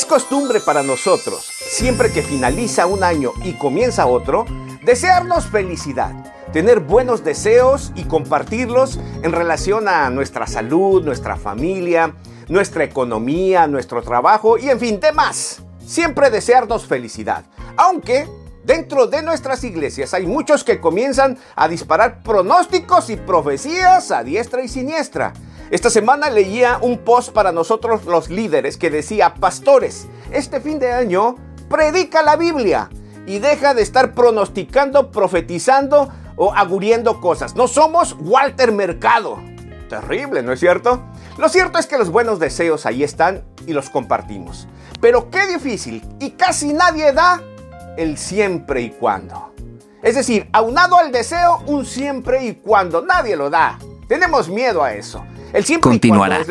Es costumbre para nosotros, siempre que finaliza un año y comienza otro, desearnos felicidad, tener buenos deseos y compartirlos en relación a nuestra salud, nuestra familia, nuestra economía, nuestro trabajo y en fin, demás. Siempre desearnos felicidad. Aunque dentro de nuestras iglesias hay muchos que comienzan a disparar pronósticos y profecías a diestra y siniestra esta semana leía un post para nosotros los líderes que decía, pastores, este fin de año predica la Biblia y deja de estar pronosticando, profetizando o aguriendo cosas. No somos Walter Mercado. Terrible, ¿no es cierto? Lo cierto es que los buenos deseos ahí están y los compartimos. Pero qué difícil y casi nadie da el siempre y cuando. Es decir, aunado al deseo, un siempre y cuando. Nadie lo da. Tenemos miedo a eso. Continuará.